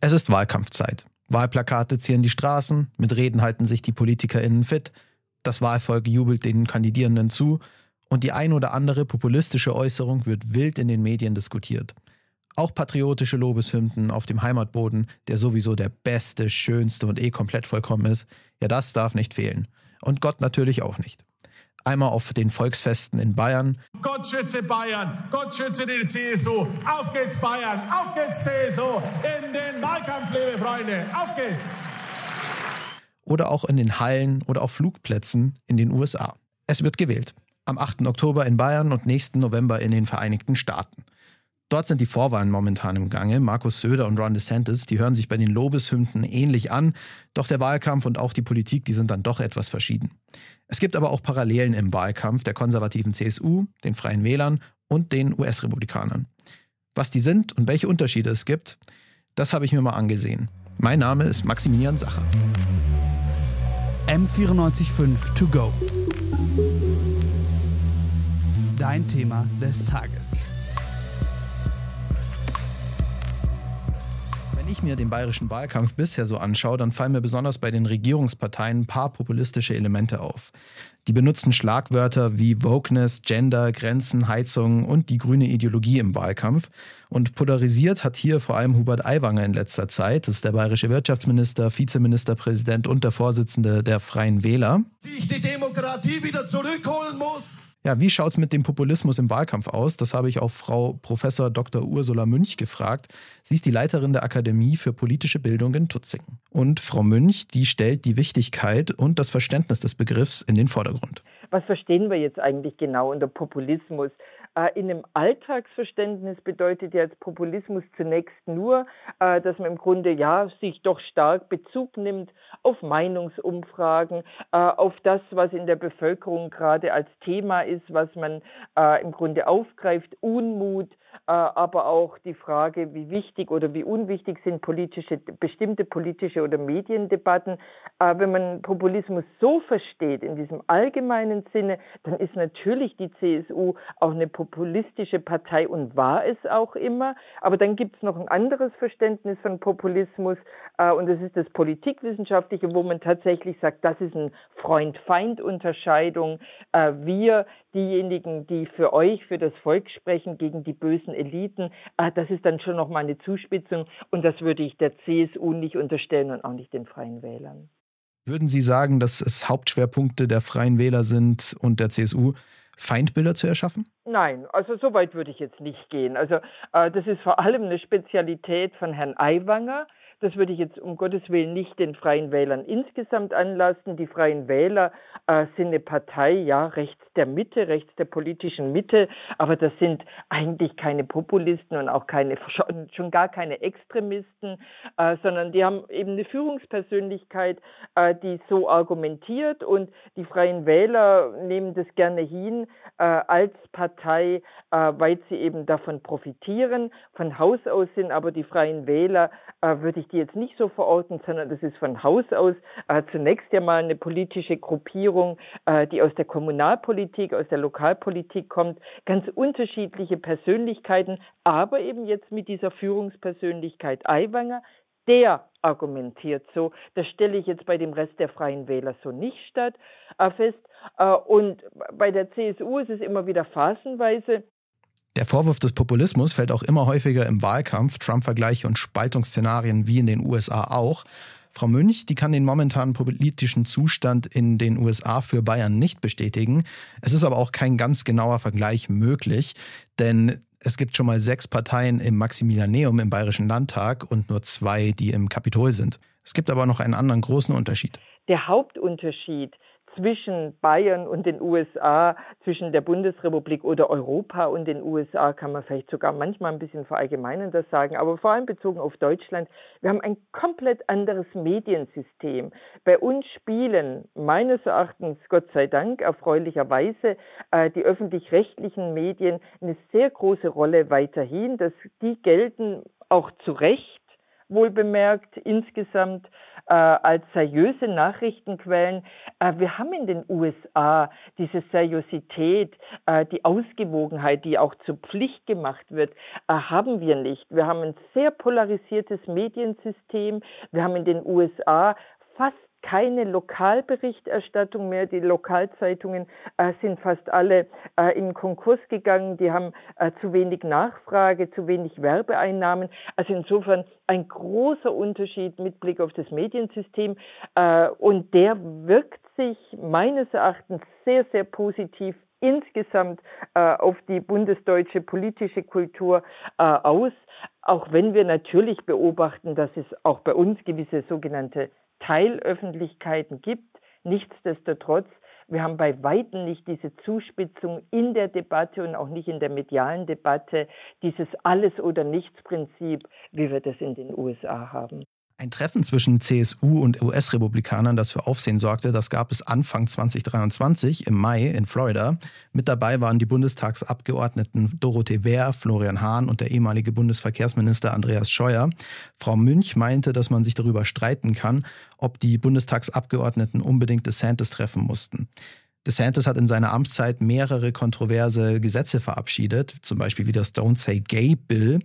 Es ist Wahlkampfzeit. Wahlplakate zieren die Straßen, mit Reden halten sich die PolitikerInnen fit, das Wahlvolk jubelt den Kandidierenden zu und die ein oder andere populistische Äußerung wird wild in den Medien diskutiert. Auch patriotische Lobeshymnen auf dem Heimatboden, der sowieso der beste, schönste und eh komplett vollkommen ist, ja, das darf nicht fehlen. Und Gott natürlich auch nicht. Einmal auf den Volksfesten in Bayern. Gott schütze Bayern, Gott schütze die CSU. Auf geht's Bayern, auf geht's CSU. In den Wahlkampf, liebe Freunde, auf geht's. Oder auch in den Hallen oder auf Flugplätzen in den USA. Es wird gewählt. Am 8. Oktober in Bayern und nächsten November in den Vereinigten Staaten. Dort sind die Vorwahlen momentan im Gange. Markus Söder und Ron DeSantis, die hören sich bei den Lobeshymnen ähnlich an, doch der Wahlkampf und auch die Politik, die sind dann doch etwas verschieden. Es gibt aber auch Parallelen im Wahlkampf der konservativen CSU, den Freien Wählern und den US-Republikanern. Was die sind und welche Unterschiede es gibt, das habe ich mir mal angesehen. Mein Name ist Maximilian Sacher. M945 To Go. Dein Thema des Tages. Wenn ich mir den bayerischen Wahlkampf bisher so anschaue, dann fallen mir besonders bei den Regierungsparteien ein paar populistische Elemente auf. Die benutzen Schlagwörter wie Wokeness, Gender, Grenzen, Heizung und die grüne Ideologie im Wahlkampf. Und polarisiert hat hier vor allem Hubert Aiwanger in letzter Zeit. Das ist der bayerische Wirtschaftsminister, Vizeministerpräsident und der Vorsitzende der Freien Wähler. Wie ich die Demokratie wieder zurückholen muss. Ja, wie schaut es mit dem Populismus im Wahlkampf aus? Das habe ich auch Frau Professor Dr. Ursula Münch gefragt. Sie ist die Leiterin der Akademie für politische Bildung in Tutzingen. Und Frau Münch, die stellt die Wichtigkeit und das Verständnis des Begriffs in den Vordergrund. Was verstehen wir jetzt eigentlich genau unter Populismus? Äh, in einem Alltagsverständnis bedeutet ja jetzt Populismus zunächst nur, äh, dass man im Grunde ja sich doch stark Bezug nimmt auf Meinungsumfragen, äh, auf das, was in der Bevölkerung gerade als Thema ist, was man im Grunde aufgreift, Unmut, aber auch die Frage, wie wichtig oder wie unwichtig sind politische, bestimmte politische oder Mediendebatten. Wenn man Populismus so versteht, in diesem allgemeinen Sinne, dann ist natürlich die CSU auch eine populistische Partei und war es auch immer. Aber dann gibt es noch ein anderes Verständnis von Populismus äh, und das ist das Politikwissenschaftliche, wo man tatsächlich sagt, das ist eine Freund-Feind-Unterscheidung. Äh, wir, diejenigen, die für euch, für das Volk sprechen, gegen die bösen Eliten, äh, das ist dann schon nochmal eine Zuspitzung und das würde ich der CSU nicht unterstellen und auch nicht den Freien Wählern. Würden Sie sagen, dass es Hauptschwerpunkte der Freien Wähler sind und der CSU, Feindbilder zu erschaffen? Nein, also so weit würde ich jetzt nicht gehen. Also äh, das ist vor allem eine Spezialität von Herrn Aiwanger, das würde ich jetzt um Gottes Willen nicht den Freien Wählern insgesamt anlassen. Die Freien Wähler äh, sind eine Partei, ja, rechts der Mitte, rechts der politischen Mitte, aber das sind eigentlich keine Populisten und auch keine, schon, schon gar keine Extremisten, äh, sondern die haben eben eine Führungspersönlichkeit, äh, die so argumentiert und die Freien Wähler nehmen das gerne hin äh, als Partei, äh, weil sie eben davon profitieren. Von Haus aus sind aber die Freien Wähler, äh, würde ich ich die jetzt nicht so verorten, sondern das ist von Haus aus äh, zunächst ja mal eine politische Gruppierung, äh, die aus der Kommunalpolitik, aus der Lokalpolitik kommt, ganz unterschiedliche Persönlichkeiten, aber eben jetzt mit dieser Führungspersönlichkeit Aiwanger, der argumentiert so. Das stelle ich jetzt bei dem Rest der Freien Wähler so nicht statt, äh, fest. Äh, und bei der CSU ist es immer wieder phasenweise der Vorwurf des Populismus fällt auch immer häufiger im Wahlkampf, Trump-Vergleiche und Spaltungsszenarien wie in den USA auch. Frau Münch, die kann den momentanen politischen Zustand in den USA für Bayern nicht bestätigen. Es ist aber auch kein ganz genauer Vergleich möglich, denn es gibt schon mal sechs Parteien im Maximilianeum im Bayerischen Landtag und nur zwei, die im Kapitol sind. Es gibt aber noch einen anderen großen Unterschied. Der Hauptunterschied zwischen Bayern und den USA, zwischen der Bundesrepublik oder Europa und den USA, kann man vielleicht sogar manchmal ein bisschen verallgemeinender sagen, aber vor allem bezogen auf Deutschland. Wir haben ein komplett anderes Mediensystem. Bei uns spielen meines Erachtens, Gott sei Dank, erfreulicherweise äh, die öffentlich-rechtlichen Medien eine sehr große Rolle weiterhin. Dass die gelten auch zu Recht wohl bemerkt insgesamt äh, als seriöse Nachrichtenquellen. Äh, wir haben in den USA diese Seriosität, äh, die Ausgewogenheit, die auch zur Pflicht gemacht wird, äh, haben wir nicht. Wir haben ein sehr polarisiertes Mediensystem. Wir haben in den USA fast keine Lokalberichterstattung mehr. Die Lokalzeitungen äh, sind fast alle äh, in Konkurs gegangen. Die haben äh, zu wenig Nachfrage, zu wenig Werbeeinnahmen. Also insofern ein großer Unterschied mit Blick auf das Mediensystem. Äh, und der wirkt sich meines Erachtens sehr, sehr positiv insgesamt äh, auf die bundesdeutsche politische Kultur äh, aus, auch wenn wir natürlich beobachten, dass es auch bei uns gewisse sogenannte Teilöffentlichkeiten gibt. Nichtsdestotrotz, wir haben bei weitem nicht diese Zuspitzung in der Debatte und auch nicht in der medialen Debatte, dieses Alles- oder Nichts-Prinzip, wie wir das in den USA haben. Ein Treffen zwischen CSU und US-Republikanern, das für Aufsehen sorgte, das gab es Anfang 2023 im Mai in Florida. Mit dabei waren die Bundestagsabgeordneten Dorothee Bär, Florian Hahn und der ehemalige Bundesverkehrsminister Andreas Scheuer. Frau Münch meinte, dass man sich darüber streiten kann, ob die Bundestagsabgeordneten unbedingt DeSantis treffen mussten. DeSantis hat in seiner Amtszeit mehrere kontroverse Gesetze verabschiedet, zum Beispiel wie das Don't Say Gay Bill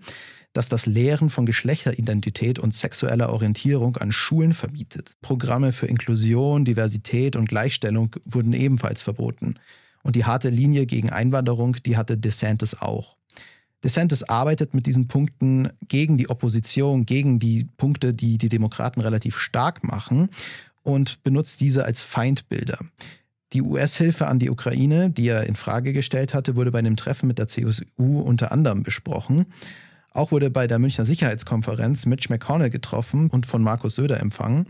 das das Lehren von Geschlechteridentität und sexueller Orientierung an Schulen verbietet. Programme für Inklusion, Diversität und Gleichstellung wurden ebenfalls verboten. Und die harte Linie gegen Einwanderung, die hatte DeSantis auch. DeSantis arbeitet mit diesen Punkten gegen die Opposition, gegen die Punkte, die die Demokraten relativ stark machen und benutzt diese als Feindbilder. Die US-Hilfe an die Ukraine, die er in Frage gestellt hatte, wurde bei einem Treffen mit der CSU unter anderem besprochen. Auch wurde bei der Münchner Sicherheitskonferenz Mitch McConnell getroffen und von Markus Söder empfangen.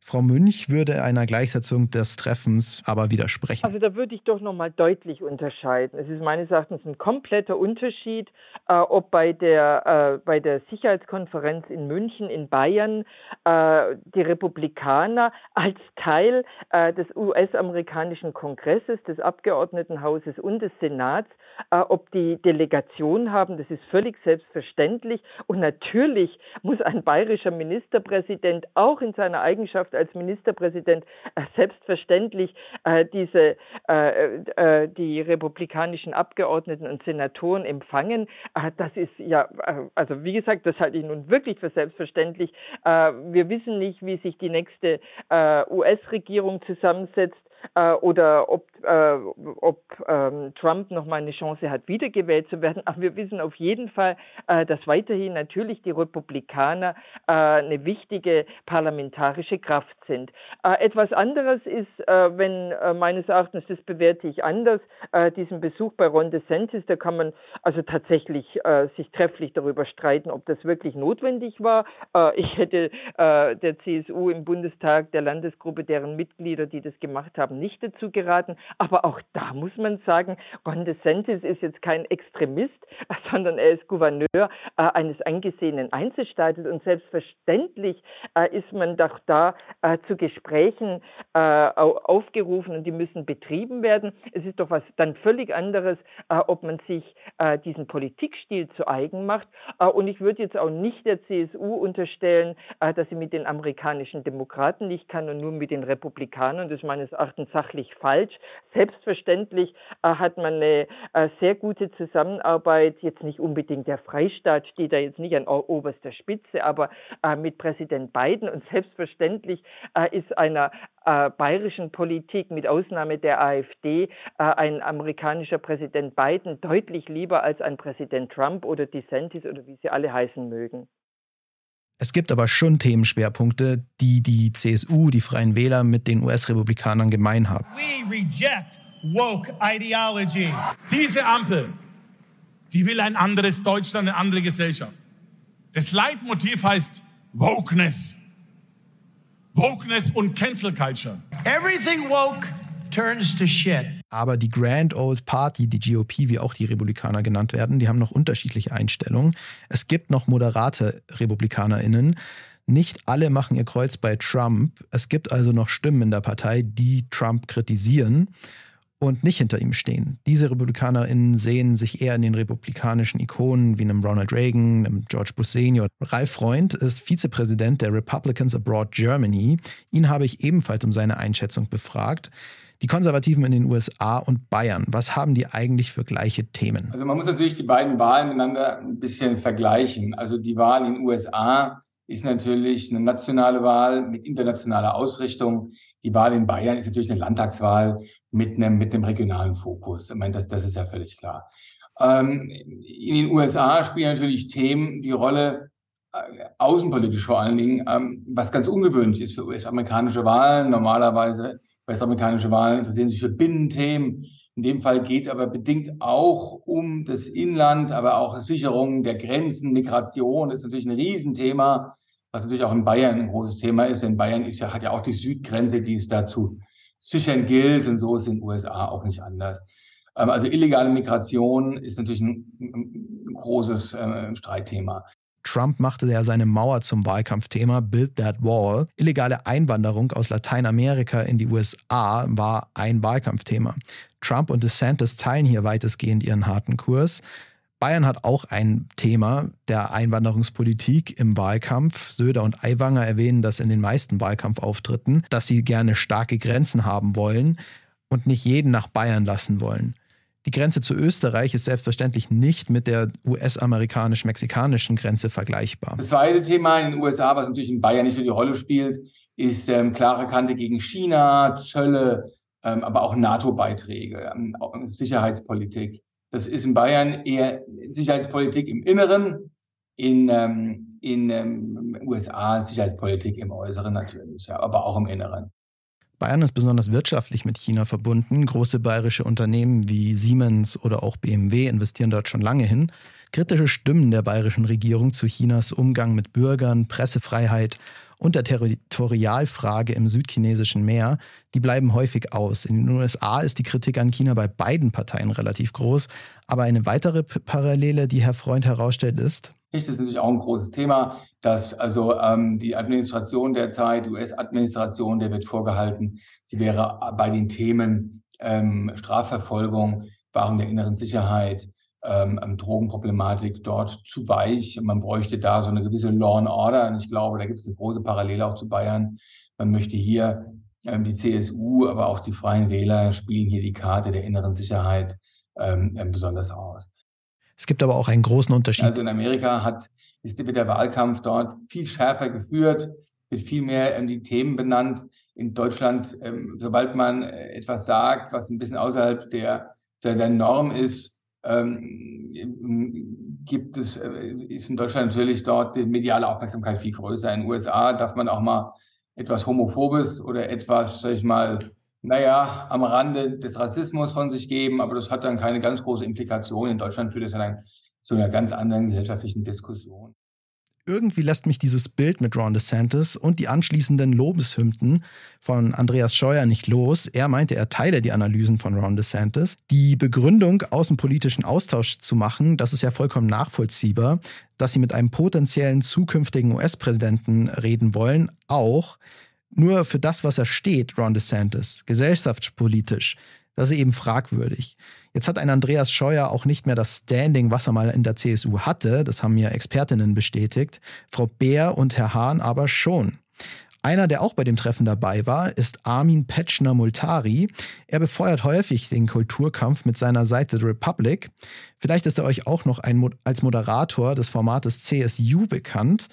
Frau Münch würde einer Gleichsetzung des Treffens aber widersprechen. Also da würde ich doch nochmal deutlich unterscheiden. Es ist meines Erachtens ein kompletter Unterschied, äh, ob bei der, äh, bei der Sicherheitskonferenz in München in Bayern äh, die Republikaner als Teil äh, des US-amerikanischen Kongresses, des Abgeordnetenhauses und des Senats, ob die Delegation haben, das ist völlig selbstverständlich. Und natürlich muss ein bayerischer Ministerpräsident auch in seiner Eigenschaft als Ministerpräsident äh, selbstverständlich äh, diese, äh, äh, die republikanischen Abgeordneten und Senatoren empfangen. Äh, das ist ja, also wie gesagt, das halte ich nun wirklich für selbstverständlich. wir wissen nicht, wie sich die nächste US-Regierung zusammensetzt äh, oder ob, äh, ob ähm, Trump noch mal eine Chance hat, wiedergewählt zu werden. Aber wir wissen auf jeden Fall, äh, dass weiterhin natürlich die Republikaner äh, eine wichtige parlamentarische Kraft sind. Äh, etwas anderes ist, äh, wenn meines Erachtens, das bewerte ich anders, diesen Besuch bei Ron DeSantis, da kann man also tatsächlich sich trefflich darüber streiten, ob das wirklich notwendig war. ich hätte der CSU im Bundestag, der Landesgruppe, deren Mitglieder, die das gemacht haben, haben nicht dazu geraten. Aber auch da muss man sagen, Ron DeSantis ist jetzt kein Extremist, sondern er ist Gouverneur äh, eines angesehenen Einzelstaates und selbstverständlich äh, ist man doch da äh, zu Gesprächen äh, aufgerufen und die müssen betrieben werden. Es ist doch was dann völlig anderes, äh, ob man sich äh, diesen Politikstil zu eigen macht. und ich würde jetzt auch nicht der CSU unterstellen, dass sie mit den amerikanischen Demokraten nicht kann und nur mit den Republikanern. Das ist meines Erachtens Erachtens sachlich falsch. Selbstverständlich äh, hat man eine äh, sehr gute Zusammenarbeit, jetzt nicht unbedingt der Freistaat steht da jetzt nicht an oberster Spitze, aber äh, mit Präsident Biden und selbstverständlich äh, ist einer äh, bayerischen Politik mit Ausnahme der AfD äh, ein amerikanischer Präsident Biden deutlich lieber als ein Präsident Trump oder DeSantis oder wie sie alle heißen mögen. Es gibt aber schon Themenschwerpunkte, die die CSU, die Freien Wähler mit den US-Republikanern gemein haben. We reject woke ideology. Diese Ampel, die will ein anderes Deutschland, eine andere Gesellschaft. Das Leitmotiv heißt Wokeness. Wokeness und Cancel Culture. Everything woke turns to shit. Aber die Grand Old Party, die GOP, wie auch die Republikaner genannt werden, die haben noch unterschiedliche Einstellungen. Es gibt noch moderate RepublikanerInnen. Nicht alle machen ihr Kreuz bei Trump. Es gibt also noch Stimmen in der Partei, die Trump kritisieren. und nicht hinter ihm stehen. Diese RepublikanerInnen sehen sich eher in den republikanischen Ikonen wie einem Ronald Reagan, einem George Bush Senior. Ralf Freund ist Vizepräsident der Republicans Abroad Germany. Ihn habe ich ebenfalls um seine Einschätzung befragt. Die Konservativen in den USA und Bayern, was haben die eigentlich für gleiche Themen? Also man muss natürlich die beiden Wahlen miteinander ein bisschen vergleichen. Also die Wahl in den USA ist natürlich eine nationale Wahl mit internationaler Ausrichtung. Die Wahl in Bayern ist natürlich eine Landtagswahl mit einem, mit einem regionalen Fokus. Ich meine, das, das ist ja völlig klar. Ähm, in den USA spielen natürlich Themen die Rolle, äh, außenpolitisch vor allen Dingen, ähm, was ganz ungewöhnlich ist für US-amerikanische Wahlen. Normalerweise US-amerikanische Wahlen interessieren sich für Binnenthemen. In dem Fall geht es aber bedingt auch um das Inland, aber auch Sicherung der Grenzen, Migration ist natürlich ein Riesenthema, was natürlich auch in Bayern ein großes Thema ist. Denn Bayern ist ja, hat ja auch die Südgrenze, die es dazu sichern gilt. Und so ist in den USA auch nicht anders. Ähm, also illegale Migration ist natürlich ein, ein großes äh, Streitthema. Trump machte ja seine Mauer zum Wahlkampfthema Build That Wall. Illegale Einwanderung aus Lateinamerika in die USA war ein Wahlkampfthema. Trump und DeSantis teilen hier weitestgehend ihren harten Kurs. Bayern hat auch ein Thema der Einwanderungspolitik im Wahlkampf. Söder und Aiwanger erwähnen das in den meisten Wahlkampfauftritten, dass sie gerne starke Grenzen haben wollen und nicht jeden nach Bayern lassen wollen. Die Grenze zu Österreich ist selbstverständlich nicht mit der US-amerikanisch-mexikanischen Grenze vergleichbar. Das zweite Thema in den USA, was natürlich in Bayern nicht so die Rolle spielt, ist ähm, klare Kante gegen China, Zölle, ähm, aber auch NATO-Beiträge, ähm, Sicherheitspolitik. Das ist in Bayern eher Sicherheitspolitik im Inneren, in, ähm, in ähm, USA Sicherheitspolitik im Äußeren natürlich, ja, aber auch im Inneren. Bayern ist besonders wirtschaftlich mit China verbunden. Große bayerische Unternehmen wie Siemens oder auch BMW investieren dort schon lange hin. Kritische Stimmen der bayerischen Regierung zu Chinas Umgang mit Bürgern, Pressefreiheit und der Territorialfrage im südchinesischen Meer, die bleiben häufig aus. In den USA ist die Kritik an China bei beiden Parteien relativ groß. Aber eine weitere Parallele, die Herr Freund herausstellt, ist. Das ist natürlich auch ein großes Thema dass also ähm, die Administration derzeit, die US-Administration, der wird vorgehalten, sie wäre bei den Themen ähm, Strafverfolgung, Wahrung der inneren Sicherheit, ähm, ähm Drogenproblematik dort zu weich. Man bräuchte da so eine gewisse Law and Order. Und ich glaube, da gibt es eine große Parallele auch zu Bayern. Man möchte hier ähm, die CSU, aber auch die Freien Wähler spielen hier die Karte der inneren Sicherheit ähm, besonders aus. Es gibt aber auch einen großen Unterschied. Also in Amerika hat ist, wird der Wahlkampf dort viel schärfer geführt, wird viel mehr ähm, die Themen benannt. In Deutschland, ähm, sobald man äh, etwas sagt, was ein bisschen außerhalb der, der, der Norm ist, ähm, gibt es, äh, ist in Deutschland natürlich dort die mediale Aufmerksamkeit viel größer. In den USA darf man auch mal etwas Homophobes oder etwas, sag ich mal, naja, am Rande des Rassismus von sich geben, aber das hat dann keine ganz große Implikation. In Deutschland führt es dann zu einer ganz anderen gesellschaftlichen Diskussion. Irgendwie lässt mich dieses Bild mit Ron DeSantis und die anschließenden Lobeshymnen von Andreas Scheuer nicht los. Er meinte, er teile die Analysen von Ron DeSantis. Die Begründung, außenpolitischen Austausch zu machen, das ist ja vollkommen nachvollziehbar, dass sie mit einem potenziellen zukünftigen US-Präsidenten reden wollen, auch. Nur für das, was er steht, Ron DeSantis, gesellschaftspolitisch, das ist eben fragwürdig. Jetzt hat ein Andreas Scheuer auch nicht mehr das Standing, was er mal in der CSU hatte. Das haben mir Expertinnen bestätigt. Frau Beer und Herr Hahn aber schon. Einer, der auch bei dem Treffen dabei war, ist Armin Petschner-Multari. Er befeuert häufig den Kulturkampf mit seiner Seite The Republic. Vielleicht ist er euch auch noch ein, als Moderator des Formates CSU bekannt.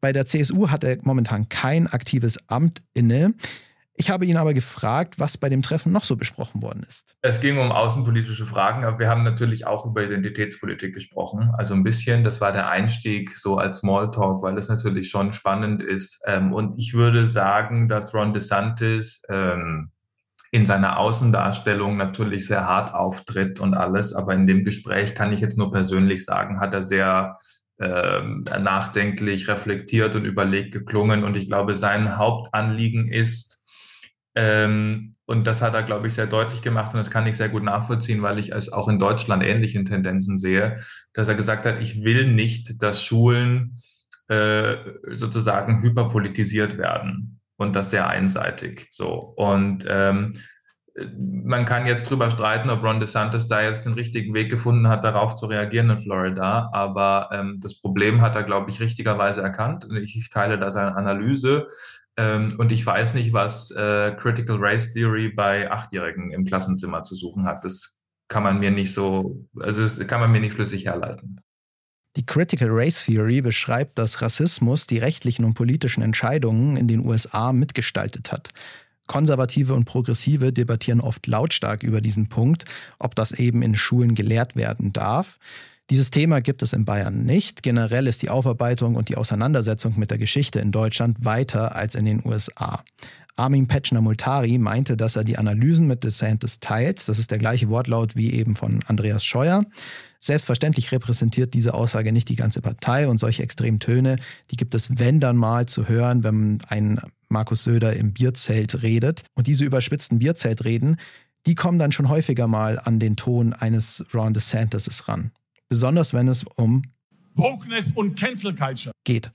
Bei der CSU hat er momentan kein aktives Amt inne. Ich habe ihn aber gefragt, was bei dem Treffen noch so besprochen worden ist. Es ging um außenpolitische Fragen, aber wir haben natürlich auch über Identitätspolitik gesprochen. Also ein bisschen, das war der Einstieg so als Smalltalk, weil das natürlich schon spannend ist. Ähm, und ich würde sagen, dass Ron DeSantis ähm, in seiner Außendarstellung natürlich sehr hart auftritt und alles. Aber in dem Gespräch kann ich jetzt nur persönlich sagen, hat er sehr ähm, nachdenklich, reflektiert und überlegt geklungen. Und ich glaube, sein Hauptanliegen ist, ähm, und das hat er, glaube ich, sehr deutlich gemacht und das kann ich sehr gut nachvollziehen, weil ich es auch in Deutschland ähnlichen Tendenzen sehe, dass er gesagt hat, ich will nicht, dass Schulen äh, sozusagen hyperpolitisiert werden und das sehr einseitig. So und ähm, man kann jetzt drüber streiten, ob Ron DeSantis da jetzt den richtigen Weg gefunden hat, darauf zu reagieren in Florida. Aber ähm, das Problem hat er, glaube ich, richtigerweise erkannt. Ich, ich teile da seine Analyse. Ähm, und ich weiß nicht, was äh, Critical Race Theory bei Achtjährigen im Klassenzimmer zu suchen hat. Das kann man mir nicht so, also das kann man mir nicht schlüssig herleiten. Die Critical Race Theory beschreibt, dass Rassismus die rechtlichen und politischen Entscheidungen in den USA mitgestaltet hat. Konservative und Progressive debattieren oft lautstark über diesen Punkt, ob das eben in Schulen gelehrt werden darf. Dieses Thema gibt es in Bayern nicht. Generell ist die Aufarbeitung und die Auseinandersetzung mit der Geschichte in Deutschland weiter als in den USA. Armin Petschner-Multari meinte, dass er die Analysen mit DeSantis teilt. Das ist der gleiche Wortlaut wie eben von Andreas Scheuer. Selbstverständlich repräsentiert diese Aussage nicht die ganze Partei und solche extremen Töne, die gibt es, wenn dann mal zu hören, wenn ein Markus Söder im Bierzelt redet. Und diese überspitzten Bierzeltreden, die kommen dann schon häufiger mal an den Ton eines Ron DeSantis ran. Besonders wenn es um Wokeness und Cancel Culture geht.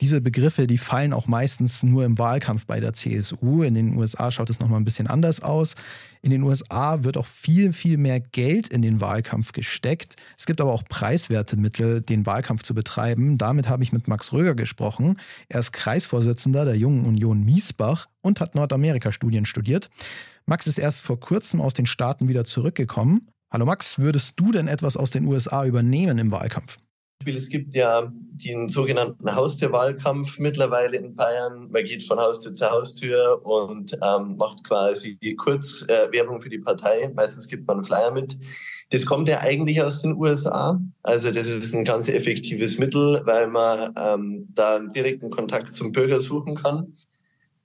Diese Begriffe, die fallen auch meistens nur im Wahlkampf bei der CSU. In den USA schaut es nochmal ein bisschen anders aus. In den USA wird auch viel, viel mehr Geld in den Wahlkampf gesteckt. Es gibt aber auch preiswerte Mittel, den Wahlkampf zu betreiben. Damit habe ich mit Max Röger gesprochen. Er ist Kreisvorsitzender der Jungen Union Miesbach und hat Nordamerika-Studien studiert. Max ist erst vor kurzem aus den Staaten wieder zurückgekommen. Hallo Max, würdest du denn etwas aus den USA übernehmen im Wahlkampf? Es gibt ja den sogenannten Haustürwahlkampf mittlerweile in Bayern. Man geht von Haustür zu Haustür und ähm, macht quasi kurz äh, Werbung für die Partei. Meistens gibt man Flyer mit. Das kommt ja eigentlich aus den USA. Also das ist ein ganz effektives Mittel, weil man ähm, da direkten Kontakt zum Bürger suchen kann.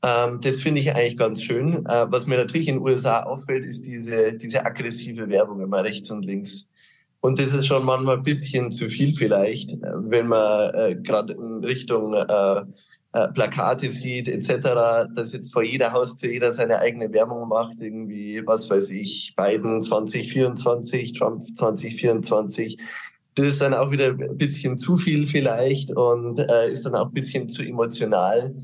Ähm, das finde ich eigentlich ganz schön. Äh, was mir natürlich in den USA auffällt, ist diese, diese aggressive Werbung immer rechts und links. Und das ist schon manchmal ein bisschen zu viel vielleicht, äh, wenn man äh, gerade in Richtung äh, äh, Plakate sieht etc., dass jetzt vor jeder Haustür jeder seine eigene Werbung macht, irgendwie, was weiß ich, Biden 2024, Trump 2024. Das ist dann auch wieder ein bisschen zu viel vielleicht und äh, ist dann auch ein bisschen zu emotional.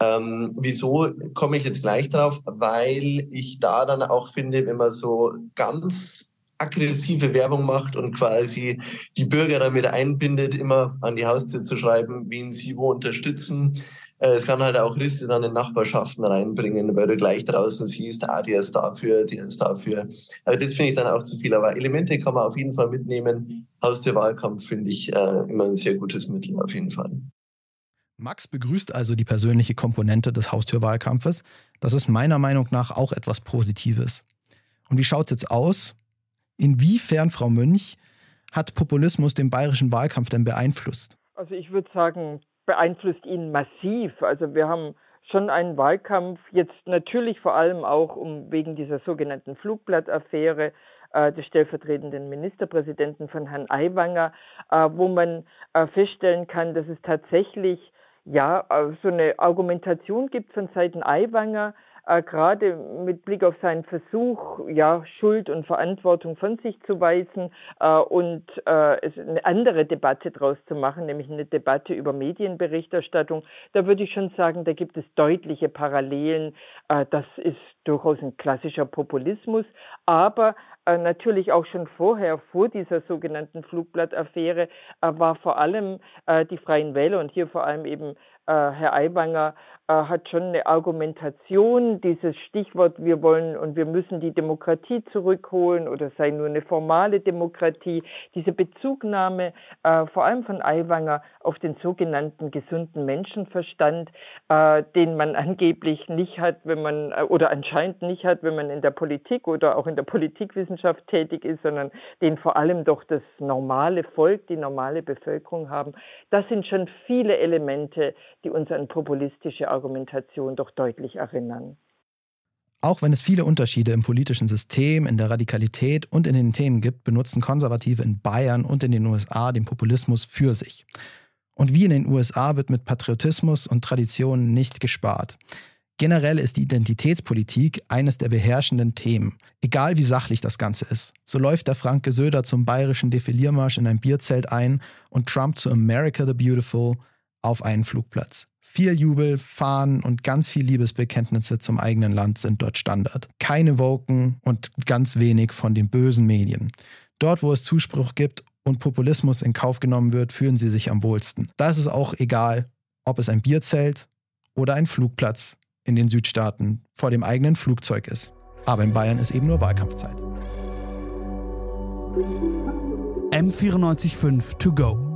Ähm, wieso komme ich jetzt gleich drauf? Weil ich da dann auch finde, wenn man so ganz aggressive Werbung macht und quasi die Bürger damit einbindet, immer an die Haustür zu schreiben, wen sie wo unterstützen. Äh, es kann halt auch Risse dann in Nachbarschaften reinbringen, weil du gleich draußen siehst, ah, der ist dafür, der ist dafür. Also das finde ich dann auch zu viel. Aber Elemente kann man auf jeden Fall mitnehmen. Haustürwahlkampf finde ich äh, immer ein sehr gutes Mittel auf jeden Fall. Max begrüßt also die persönliche Komponente des Haustürwahlkampfes. Das ist meiner Meinung nach auch etwas Positives. Und wie schaut es jetzt aus? Inwiefern, Frau Münch, hat Populismus den bayerischen Wahlkampf denn beeinflusst? Also ich würde sagen, beeinflusst ihn massiv. Also wir haben schon einen Wahlkampf, jetzt natürlich vor allem auch um wegen dieser sogenannten Flugblattaffäre äh, des stellvertretenden Ministerpräsidenten von Herrn Aiwanger, äh, wo man äh, feststellen kann, dass es tatsächlich ja äh, so eine Argumentation gibt von Seiten Aiwanger, äh, gerade mit Blick auf seinen Versuch, ja, Schuld und Verantwortung von sich zu weisen äh, und äh, eine andere Debatte daraus zu machen, nämlich eine Debatte über Medienberichterstattung, da würde ich schon sagen, da gibt es deutliche Parallelen. Äh, das ist durchaus ein klassischer Populismus, aber äh, natürlich auch schon vorher, vor dieser sogenannten Flugblattaffäre, äh, war vor allem die Freien Wähler und hier vor allem eben Herr Aiwanger hat schon eine Argumentation, dieses Stichwort, wir wollen und wir müssen die Demokratie zurückholen oder sei nur eine formale Demokratie, diese Bezugnahme äh, vor allem von Aiwanger auf den sogenannten gesunden Menschenverstand, äh, den man angeblich nicht hat, wenn man äh, oder anscheinend nicht hat, wenn man in der Politik oder auch in der Politikwissenschaft tätig ist, sondern den vor allem doch das normale Volk, die normale Bevölkerung haben. Das sind schon viele Elemente, die uns an populistische Argumentation doch deutlich erinnern. Auch wenn es viele Unterschiede im politischen System, in der Radikalität und in den Themen gibt, benutzen Konservative in Bayern und in den USA den Populismus für sich. Und wie in den USA wird mit Patriotismus und Traditionen nicht gespart. Generell ist die Identitätspolitik eines der beherrschenden Themen, egal wie sachlich das Ganze ist. So läuft der Franke Söder zum bayerischen Defiliermarsch in ein Bierzelt ein und Trump zu America the Beautiful auf einen Flugplatz. Viel Jubel, Fahnen und ganz viel Liebesbekenntnisse zum eigenen Land sind dort Standard. Keine Woken und ganz wenig von den bösen Medien. Dort, wo es Zuspruch gibt und Populismus in Kauf genommen wird, fühlen sie sich am wohlsten. Da ist es auch egal, ob es ein Bierzelt oder ein Flugplatz in den Südstaaten vor dem eigenen Flugzeug ist. Aber in Bayern ist eben nur Wahlkampfzeit. M945 to go.